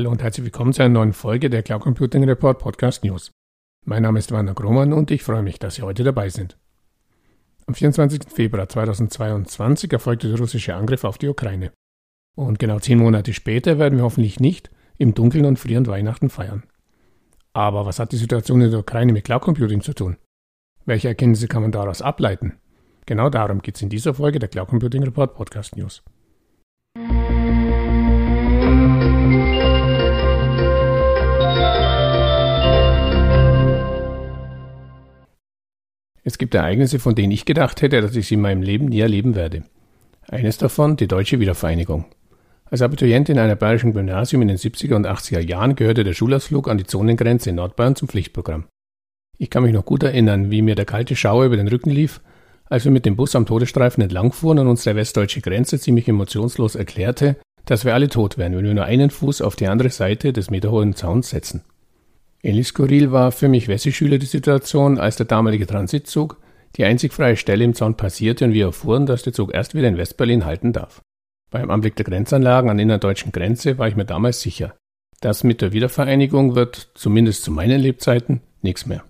Hallo und herzlich willkommen zu einer neuen Folge der Cloud Computing Report Podcast News. Mein Name ist Werner Grohmann und ich freue mich, dass Sie heute dabei sind. Am 24. Februar 2022 erfolgte der russische Angriff auf die Ukraine. Und genau zehn Monate später werden wir hoffentlich nicht im Dunkeln und frierend Weihnachten feiern. Aber was hat die Situation in der Ukraine mit Cloud Computing zu tun? Welche Erkenntnisse kann man daraus ableiten? Genau darum geht es in dieser Folge der Cloud Computing Report Podcast News. Es gibt Ereignisse, von denen ich gedacht hätte, dass ich sie in meinem Leben nie erleben werde. Eines davon die deutsche Wiedervereinigung. Als Abiturient in einer bayerischen Gymnasium in den 70er und 80er Jahren gehörte der Schulausflug an die Zonengrenze in Nordbayern zum Pflichtprogramm. Ich kann mich noch gut erinnern, wie mir der kalte Schauer über den Rücken lief, als wir mit dem Bus am Todesstreifen entlangfuhren und uns der westdeutsche Grenze ziemlich emotionslos erklärte, dass wir alle tot wären, wenn wir nur einen Fuß auf die andere Seite des meterhohen Zauns setzen. Ähnlich skurril war für mich Wessi-Schüler die Situation, als der damalige Transitzug die einzig freie Stelle im Zaun passierte und wir erfuhren, dass der Zug erst wieder in Westberlin halten darf. Beim Anblick der Grenzanlagen an der innerdeutschen Grenze war ich mir damals sicher, das mit der Wiedervereinigung wird, zumindest zu meinen Lebzeiten, nichts mehr.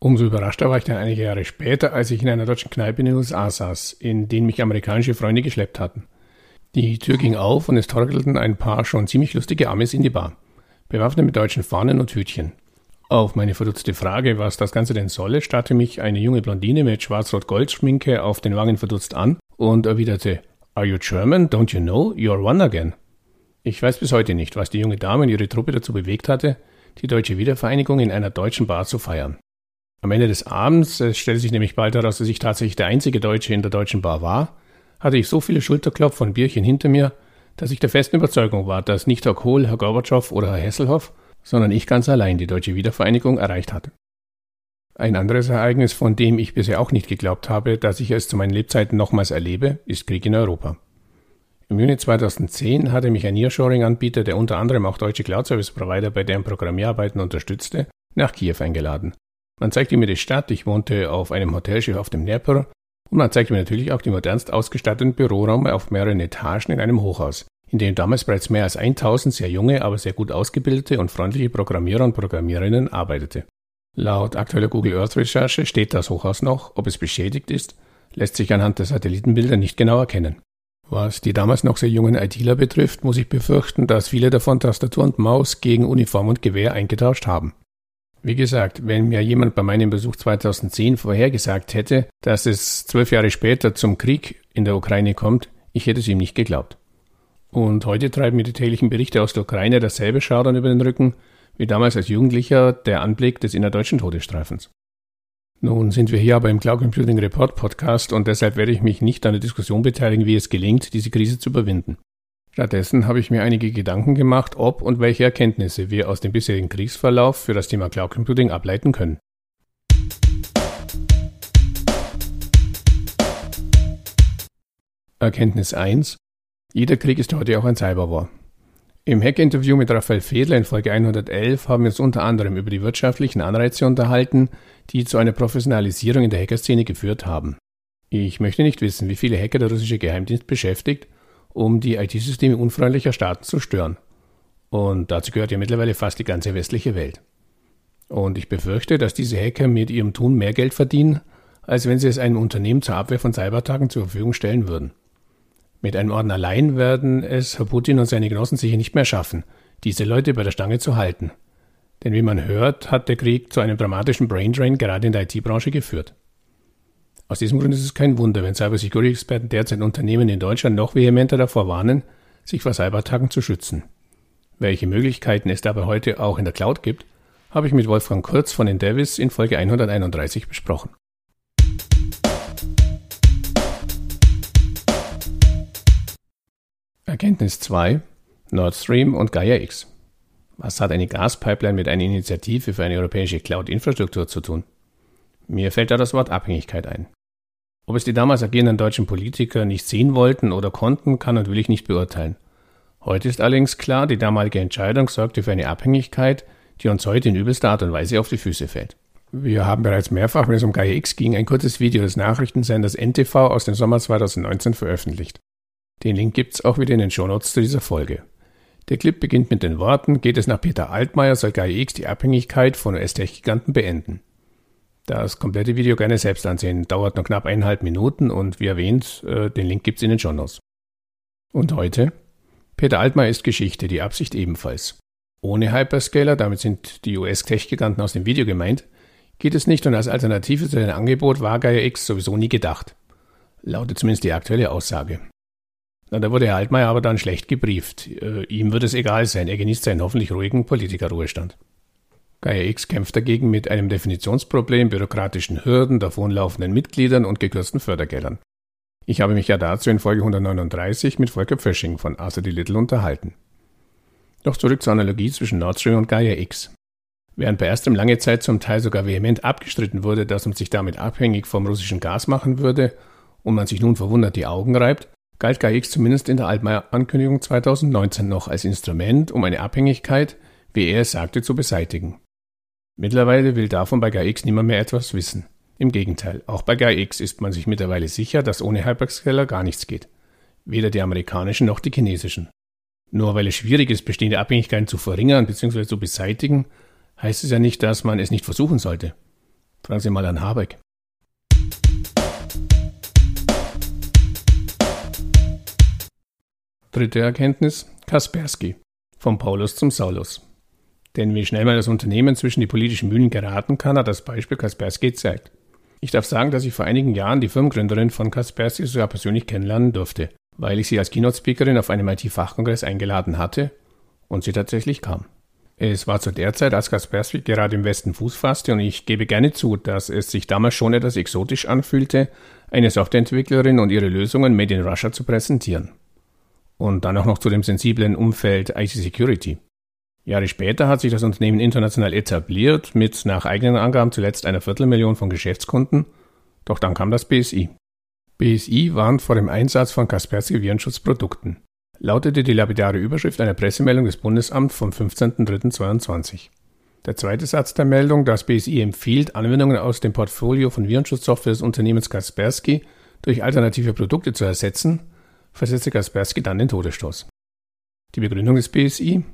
Umso überraschter war ich dann einige Jahre später, als ich in einer deutschen Kneipe in den USA saß, in den mich amerikanische Freunde geschleppt hatten. Die Tür ging auf und es torkelten ein paar schon ziemlich lustige Amis in die Bar bewaffnet mit deutschen Fahnen und Hütchen. Auf meine verdutzte Frage, was das Ganze denn solle, starrte mich eine junge Blondine mit schwarz-rot-gold-Schminke auf den Wangen verdutzt an und erwiderte, Are you German? Don't you know? You're one again. Ich weiß bis heute nicht, was die junge Dame und ihre Truppe dazu bewegt hatte, die deutsche Wiedervereinigung in einer deutschen Bar zu feiern. Am Ende des Abends, es stellte sich nämlich bald heraus, dass ich tatsächlich der einzige Deutsche in der deutschen Bar war, hatte ich so viele Schulterklopf und Bierchen hinter mir, dass ich der festen Überzeugung war, dass nicht Herr Kohl, Herr Gorbatschow oder Herr Hesselhoff, sondern ich ganz allein die deutsche Wiedervereinigung erreicht hatte. Ein anderes Ereignis, von dem ich bisher auch nicht geglaubt habe, dass ich es zu meinen Lebzeiten nochmals erlebe, ist Krieg in Europa. Im Juni 2010 hatte mich ein Nearshoring-Anbieter, der unter anderem auch deutsche Cloud-Service-Provider bei deren Programmierarbeiten unterstützte, nach Kiew eingeladen. Man zeigte mir die Stadt, ich wohnte auf einem Hotelschiff auf dem Dnepr und man zeigte mir natürlich auch die modernst ausgestatteten Büroräume auf mehreren Etagen in einem Hochhaus, in dem damals bereits mehr als 1000 sehr junge, aber sehr gut ausgebildete und freundliche Programmierer und Programmiererinnen arbeitete. Laut aktueller Google Earth Recherche steht das Hochhaus noch, ob es beschädigt ist, lässt sich anhand der Satellitenbilder nicht genau erkennen. Was die damals noch sehr jungen ITler betrifft, muss ich befürchten, dass viele davon Tastatur und Maus gegen Uniform und Gewehr eingetauscht haben. Wie gesagt, wenn mir jemand bei meinem Besuch 2010 vorhergesagt hätte, dass es zwölf Jahre später zum Krieg in der Ukraine kommt, ich hätte es ihm nicht geglaubt. Und heute treiben mir die täglichen Berichte aus der Ukraine dasselbe Schaudern über den Rücken, wie damals als Jugendlicher der Anblick des innerdeutschen Todesstreifens. Nun sind wir hier aber im Cloud Computing Report Podcast und deshalb werde ich mich nicht an der Diskussion beteiligen, wie es gelingt, diese Krise zu überwinden. Stattdessen habe ich mir einige Gedanken gemacht, ob und welche Erkenntnisse wir aus dem bisherigen Kriegsverlauf für das Thema Cloud Computing ableiten können. Erkenntnis 1. Jeder Krieg ist heute auch ein Cyberwar. Im Hack-Interview mit Raphael Fedler in Folge 111 haben wir uns unter anderem über die wirtschaftlichen Anreize unterhalten, die zu einer Professionalisierung in der Hackerszene geführt haben. Ich möchte nicht wissen, wie viele Hacker der russische Geheimdienst beschäftigt um die IT-Systeme unfreundlicher Staaten zu stören. Und dazu gehört ja mittlerweile fast die ganze westliche Welt. Und ich befürchte, dass diese Hacker mit ihrem Tun mehr Geld verdienen, als wenn sie es einem Unternehmen zur Abwehr von Cybertagen zur Verfügung stellen würden. Mit einem Orden allein werden es Herr Putin und seine Genossen sicher nicht mehr schaffen, diese Leute bei der Stange zu halten. Denn wie man hört, hat der Krieg zu einem dramatischen Braindrain gerade in der IT-Branche geführt. Aus diesem Grund ist es kein Wunder, wenn Cybersecurity-Experten derzeit Unternehmen in Deutschland noch vehementer davor warnen, sich vor Cyberattacken zu schützen. Welche Möglichkeiten es dabei heute auch in der Cloud gibt, habe ich mit Wolfgang Kurz von den Davis in Folge 131 besprochen. Erkenntnis 2 Nord Stream und Gaia X. Was hat eine Gaspipeline mit einer Initiative für eine europäische Cloud-Infrastruktur zu tun? Mir fällt da das Wort Abhängigkeit ein. Ob es die damals agierenden deutschen Politiker nicht sehen wollten oder konnten, kann und will ich nicht beurteilen. Heute ist allerdings klar, die damalige Entscheidung sorgte für eine Abhängigkeit, die uns heute in übelster Art und Weise auf die Füße fällt. Wir haben bereits mehrfach, wenn es um Gaia X ging, ein kurzes Video des Nachrichtensenders NTV aus dem Sommer 2019 veröffentlicht. Den Link gibt's auch wieder in den Shownotes zu dieser Folge. Der Clip beginnt mit den Worten, geht es nach Peter Altmaier, soll GAIX die Abhängigkeit von US-Tech-Giganten beenden. Das komplette Video gerne selbst ansehen, dauert nur knapp eineinhalb Minuten und wie erwähnt, äh, den Link gibt's in den Shownotes. Und heute? Peter Altmaier ist Geschichte, die Absicht ebenfalls. Ohne Hyperscaler, damit sind die US-Tech-Giganten aus dem Video gemeint, geht es nicht und als Alternative zu dem Angebot war Gaia X sowieso nie gedacht. Lautet zumindest die aktuelle Aussage. Na, da wurde Herr Altmaier aber dann schlecht gebrieft. Äh, ihm wird es egal sein, er genießt seinen hoffentlich ruhigen Politikerruhestand. Gaia X kämpft dagegen mit einem Definitionsproblem, bürokratischen Hürden, davonlaufenden Mitgliedern und gekürzten Fördergeldern. Ich habe mich ja dazu in Folge 139 mit Volker Pfösching von Arthur D. Little unterhalten. Doch zurück zur Analogie zwischen Nord Stream und Gaia X. Während bei ersterem lange Zeit zum Teil sogar vehement abgestritten wurde, dass man sich damit abhängig vom russischen Gas machen würde und man sich nun verwundert die Augen reibt, galt GAIX zumindest in der Altmaier-Ankündigung 2019 noch als Instrument, um eine Abhängigkeit, wie er es sagte, zu beseitigen. Mittlerweile will davon bei GAIX niemand mehr etwas wissen. Im Gegenteil, auch bei GAIX ist man sich mittlerweile sicher, dass ohne Hyperscaler gar nichts geht. Weder die amerikanischen noch die chinesischen. Nur weil es schwierig ist, bestehende Abhängigkeiten zu verringern bzw. zu beseitigen, heißt es ja nicht, dass man es nicht versuchen sollte. Fragen Sie mal an Habeck. Dritte Erkenntnis: Kaspersky. Vom Paulus zum Saulus. Denn wie schnell man das Unternehmen zwischen die politischen Mühlen geraten kann, hat das Beispiel Kaspersky gezeigt. Ich darf sagen, dass ich vor einigen Jahren die Firmengründerin von Kaspersky sogar persönlich kennenlernen durfte, weil ich sie als Keynote-Speakerin auf einem IT-Fachkongress eingeladen hatte und sie tatsächlich kam. Es war zu der Zeit, als Kaspersky gerade im Westen Fuß fasste und ich gebe gerne zu, dass es sich damals schon etwas exotisch anfühlte, eine Softwareentwicklerin und ihre Lösungen made in Russia zu präsentieren. Und dann auch noch zu dem sensiblen Umfeld IT Security. Jahre später hat sich das Unternehmen international etabliert, mit nach eigenen Angaben zuletzt einer Viertelmillion von Geschäftskunden, doch dann kam das BSI. BSI warnt vor dem Einsatz von Kaspersky Virenschutzprodukten, lautete die lapidare Überschrift einer Pressemeldung des Bundesamts vom 15.03.22. Der zweite Satz der Meldung, das BSI empfiehlt, Anwendungen aus dem Portfolio von Virenschutzsoftware des Unternehmens Kaspersky durch alternative Produkte zu ersetzen, versetzte Kaspersky dann den Todesstoß. Die Begründung des BSI?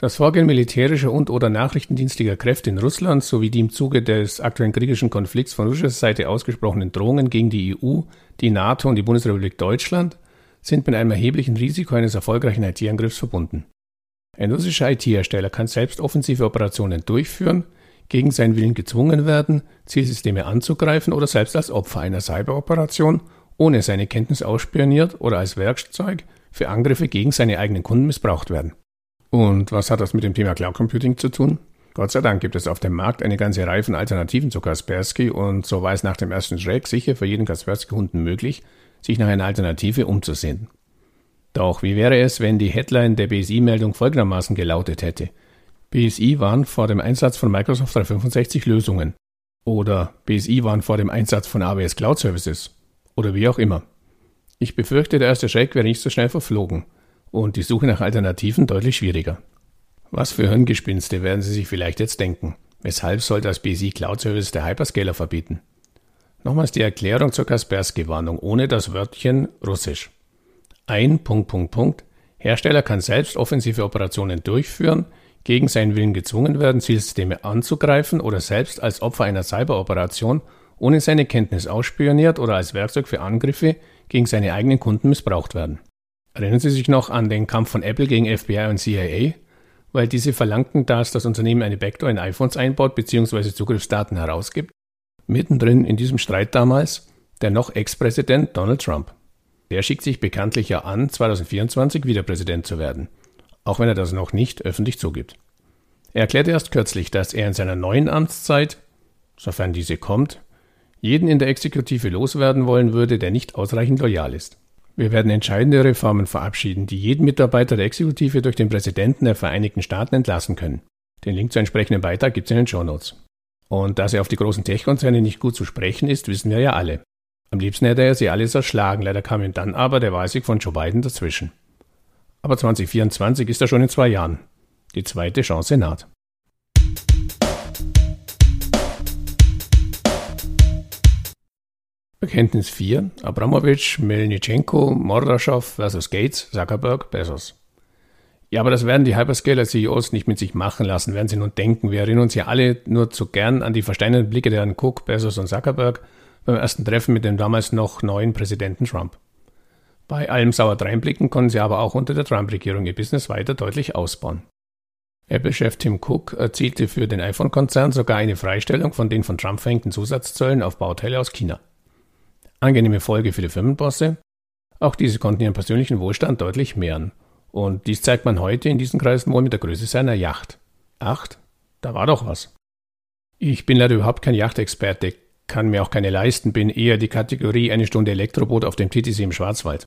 Das Vorgehen militärischer und/oder nachrichtendienstlicher Kräfte in Russland sowie die im Zuge des aktuellen kriegerischen Konflikts von russischer Seite ausgesprochenen Drohungen gegen die EU, die NATO und die Bundesrepublik Deutschland sind mit einem erheblichen Risiko eines erfolgreichen IT-Angriffs verbunden. Ein russischer IT-Hersteller kann selbst offensive Operationen durchführen, gegen seinen Willen gezwungen werden, Zielsysteme anzugreifen oder selbst als Opfer einer Cyberoperation ohne seine Kenntnis ausspioniert oder als Werkzeug für Angriffe gegen seine eigenen Kunden missbraucht werden. Und was hat das mit dem Thema Cloud Computing zu tun? Gott sei Dank gibt es auf dem Markt eine ganze Reihe von Alternativen zu Kaspersky und so war es nach dem ersten Schreck sicher für jeden Kaspersky-Kunden möglich, sich nach einer Alternative umzusehen. Doch wie wäre es, wenn die Headline der BSI-Meldung folgendermaßen gelautet hätte? BSI warnt vor dem Einsatz von Microsoft 365 Lösungen. Oder BSI warnt vor dem Einsatz von AWS Cloud Services. Oder wie auch immer. Ich befürchte, der erste Schreck wäre nicht so schnell verflogen und die Suche nach Alternativen deutlich schwieriger. Was für Hirngespinste werden Sie sich vielleicht jetzt denken? Weshalb soll das BSI Cloud Service der Hyperscaler verbieten? Nochmals die Erklärung zur Kaspersky-Warnung ohne das Wörtchen Russisch. Ein Punkt, Punkt, Punkt. Hersteller kann selbst offensive Operationen durchführen, gegen seinen Willen gezwungen werden, Zielsysteme anzugreifen oder selbst als Opfer einer Cyberoperation ohne seine Kenntnis ausspioniert oder als Werkzeug für Angriffe gegen seine eigenen Kunden missbraucht werden. Erinnern Sie sich noch an den Kampf von Apple gegen FBI und CIA? Weil diese verlangten, dass das Unternehmen eine Backdoor in iPhones einbaut bzw. Zugriffsdaten herausgibt? Mittendrin in diesem Streit damals der noch Ex-Präsident Donald Trump. Der schickt sich bekanntlich ja an, 2024 wieder Präsident zu werden, auch wenn er das noch nicht öffentlich zugibt. Er erklärte erst kürzlich, dass er in seiner neuen Amtszeit, sofern diese kommt, jeden in der Exekutive loswerden wollen würde, der nicht ausreichend loyal ist. Wir werden entscheidende Reformen verabschieden, die jeden Mitarbeiter der Exekutive durch den Präsidenten der Vereinigten Staaten entlassen können. Den Link zur entsprechenden Beitrag gibt es in den Show Notes. Und dass er auf die großen Tech-Konzerne nicht gut zu sprechen ist, wissen wir ja alle. Am liebsten hätte er sie alles erschlagen, leider kam ihm dann aber der Wahlsieg von Joe Biden dazwischen. Aber 2024 ist er schon in zwei Jahren. Die zweite Chance naht. Bekenntnis 4. Abramowitsch, Melnitschenko, Mordaschow vs. Gates, Zuckerberg, Bezos. Ja, aber das werden die Hyperscaler-CEOs nicht mit sich machen lassen, werden sie nun denken. Wir erinnern uns ja alle nur zu gern an die versteinerten Blicke der Herrn Cook, Bezos und Zuckerberg beim ersten Treffen mit dem damals noch neuen Präsidenten Trump. Bei allem Sauerdreinblicken konnten sie aber auch unter der Trump-Regierung ihr Business weiter deutlich ausbauen. Apple-Chef Tim Cook erzielte für den iPhone-Konzern sogar eine Freistellung von den von Trump verhängten Zusatzzöllen auf Bauteile aus China. Angenehme Folge für die Firmenbosse. Auch diese konnten ihren persönlichen Wohlstand deutlich mehren. Und dies zeigt man heute in diesen Kreisen wohl mit der Größe seiner Yacht. Acht? Da war doch was. Ich bin leider überhaupt kein Yachtexperte, kann mir auch keine leisten, bin eher die Kategorie eine Stunde Elektroboot auf dem TTC im Schwarzwald.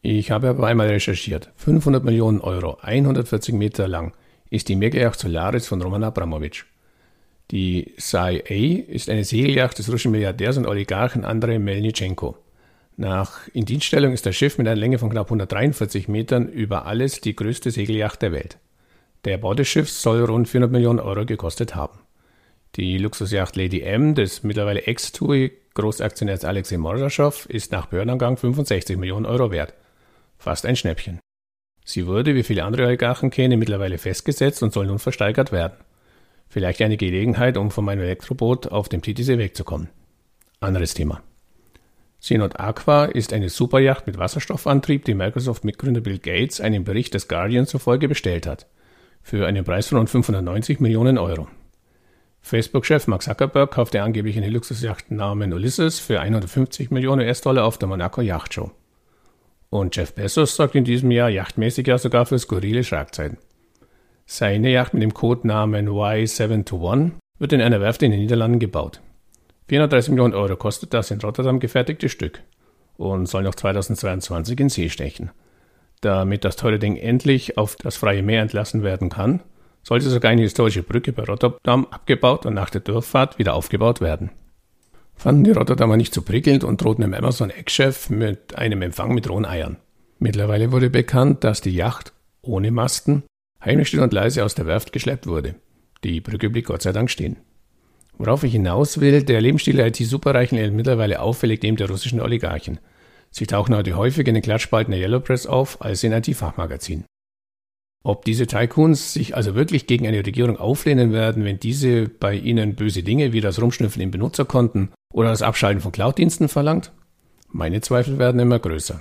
Ich habe aber einmal recherchiert. 500 Millionen Euro, 140 Meter lang, ist die Megayacht Solaris von Roman Abramowitsch. Die Sai-A ist eine Segelyacht des russischen Milliardärs und Oligarchen Andrei Melnitschenko. Nach Indienststellung ist das Schiff mit einer Länge von knapp 143 Metern über alles die größte Segelyacht der Welt. Der Bau des Schiffs soll rund 400 Millionen Euro gekostet haben. Die Luxusjacht Lady M des mittlerweile Ex-TUI Großaktionärs Alexei Mordaschow ist nach Behördenangang 65 Millionen Euro wert. Fast ein Schnäppchen. Sie wurde, wie viele andere Oligarchenkähne, mittlerweile festgesetzt und soll nun versteigert werden. Vielleicht eine Gelegenheit, um von meinem Elektroboot auf dem Titisee wegzukommen. Anderes Thema. Synod Aqua ist eine Superjacht mit Wasserstoffantrieb, die Microsoft-Mitgründer Bill Gates einem Bericht des Guardian zufolge bestellt hat. Für einen Preis von rund 590 Millionen Euro. Facebook-Chef Mark Zuckerberg kaufte angeblich eine Luxusjacht namens Ulysses für 150 Millionen US-Dollar auf der Monaco Yachtshow. Und Jeff Bezos sorgt in diesem Jahr yachtmäßig ja sogar für skurrile Schlagzeiten. Seine Yacht mit dem Codenamen Y721 wird in einer Werft in den Niederlanden gebaut. 430 Millionen Euro kostet das in Rotterdam gefertigte Stück und soll noch 2022 in See stechen. Damit das teure Ding endlich auf das freie Meer entlassen werden kann, sollte sogar eine historische Brücke bei Rotterdam abgebaut und nach der Durchfahrt wieder aufgebaut werden fanden die Rotterdamer nicht so prickelnd und drohten dem Amazon-Ex-Chef mit einem Empfang mit rohen Eiern. Mittlerweile wurde bekannt, dass die Yacht ohne Masten heimlich still und leise aus der Werft geschleppt wurde. Die Brücke blieb Gott sei Dank stehen. Worauf ich hinaus will, der Lebensstil der IT-Superreichen ist mittlerweile auffällig dem der russischen Oligarchen. Sie tauchen heute häufig in den Klatschspalten der Yellow Press auf als in IT-Fachmagazinen. Ob diese Tycoons sich also wirklich gegen eine Regierung auflehnen werden, wenn diese bei ihnen böse Dinge wie das Rumschnüffeln in Benutzerkonten oder das Abschalten von Cloud-Diensten verlangt? Meine Zweifel werden immer größer.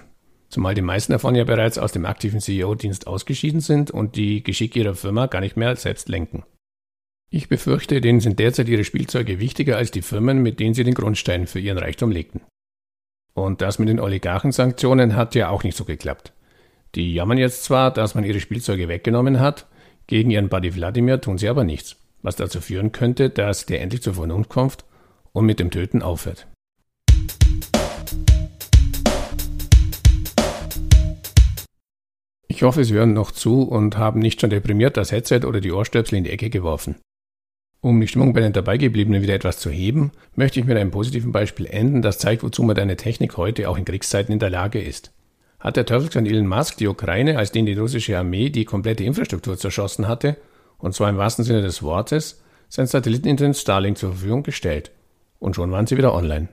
Zumal die meisten davon ja bereits aus dem aktiven CEO-Dienst ausgeschieden sind und die Geschicke ihrer Firma gar nicht mehr selbst lenken. Ich befürchte, denen sind derzeit ihre Spielzeuge wichtiger als die Firmen, mit denen sie den Grundstein für ihren Reichtum legten. Und das mit den Oligarchensanktionen hat ja auch nicht so geklappt. Die jammern jetzt zwar, dass man ihre Spielzeuge weggenommen hat, gegen ihren Buddy Wladimir tun sie aber nichts, was dazu führen könnte, dass der endlich zur Vernunft kommt und mit dem Töten aufhört. Ich hoffe, Sie hören noch zu und haben nicht schon deprimiert das Headset oder die Ohrstöpsel in die Ecke geworfen. Um die Stimmung bei den Dabeigebliebenen wieder etwas zu heben, möchte ich mit einem positiven Beispiel enden, das zeigt, wozu moderne Technik heute auch in Kriegszeiten in der Lage ist hat der Teufelskonn Elon Musk die Ukraine, als den die russische Armee die komplette Infrastruktur zerschossen hatte, und zwar im wahrsten Sinne des Wortes, sein Satelliteninternet Starlink zur Verfügung gestellt. Und schon waren sie wieder online.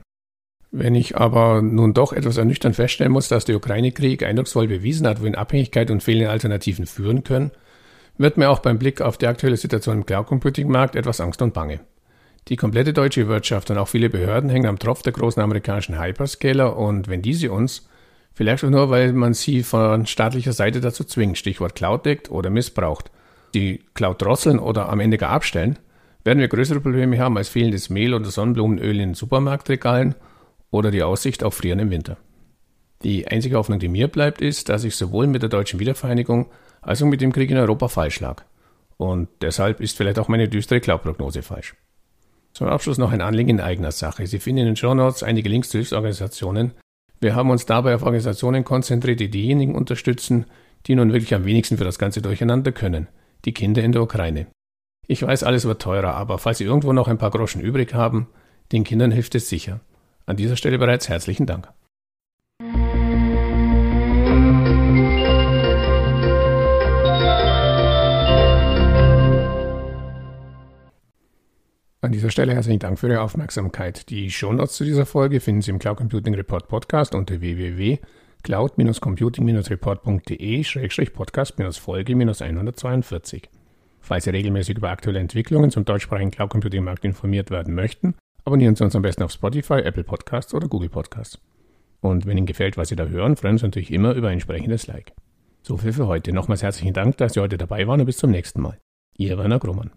Wenn ich aber nun doch etwas ernüchternd feststellen muss, dass der Ukraine-Krieg eindrucksvoll bewiesen hat, wohin Abhängigkeit und fehlende Alternativen führen können, wird mir auch beim Blick auf die aktuelle Situation im Cloud-Computing-Markt etwas Angst und Bange. Die komplette deutsche Wirtschaft und auch viele Behörden hängen am Tropf der großen amerikanischen Hyperscaler und wenn diese uns, Vielleicht auch nur, weil man sie von staatlicher Seite dazu zwingt, Stichwort Cloud deckt oder missbraucht. Die Cloud drosseln oder am Ende gar abstellen, werden wir größere Probleme haben als fehlendes Mehl oder Sonnenblumenöl in Supermarktregalen oder die Aussicht auf Frieren im Winter. Die einzige Hoffnung, die mir bleibt, ist, dass ich sowohl mit der deutschen Wiedervereinigung als auch mit dem Krieg in Europa falsch lag. Und deshalb ist vielleicht auch meine düstere Cloud-Prognose falsch. Zum Abschluss noch ein Anliegen in eigener Sache. Sie finden in den Show Notes einige Links zu Hilfsorganisationen, wir haben uns dabei auf Organisationen konzentriert, die diejenigen unterstützen, die nun wirklich am wenigsten für das ganze Durcheinander können, die Kinder in der Ukraine. Ich weiß, alles wird teurer, aber falls Sie irgendwo noch ein paar Groschen übrig haben, den Kindern hilft es sicher. An dieser Stelle bereits herzlichen Dank. An dieser Stelle herzlichen Dank für Ihre Aufmerksamkeit. Die Shownotes zu dieser Folge finden Sie im Cloud Computing Report Podcast unter www cloud-computing-report.de-podcast-folge-142. Falls Sie regelmäßig über aktuelle Entwicklungen zum deutschsprachigen Cloud Computing Markt informiert werden möchten, abonnieren Sie uns am besten auf Spotify, Apple Podcasts oder Google Podcasts. Und wenn Ihnen gefällt, was Sie da hören, freuen wir uns natürlich immer über ein entsprechendes Like. So viel für heute. Nochmals herzlichen Dank, dass Sie heute dabei waren und bis zum nächsten Mal. Ihr Werner Grummann.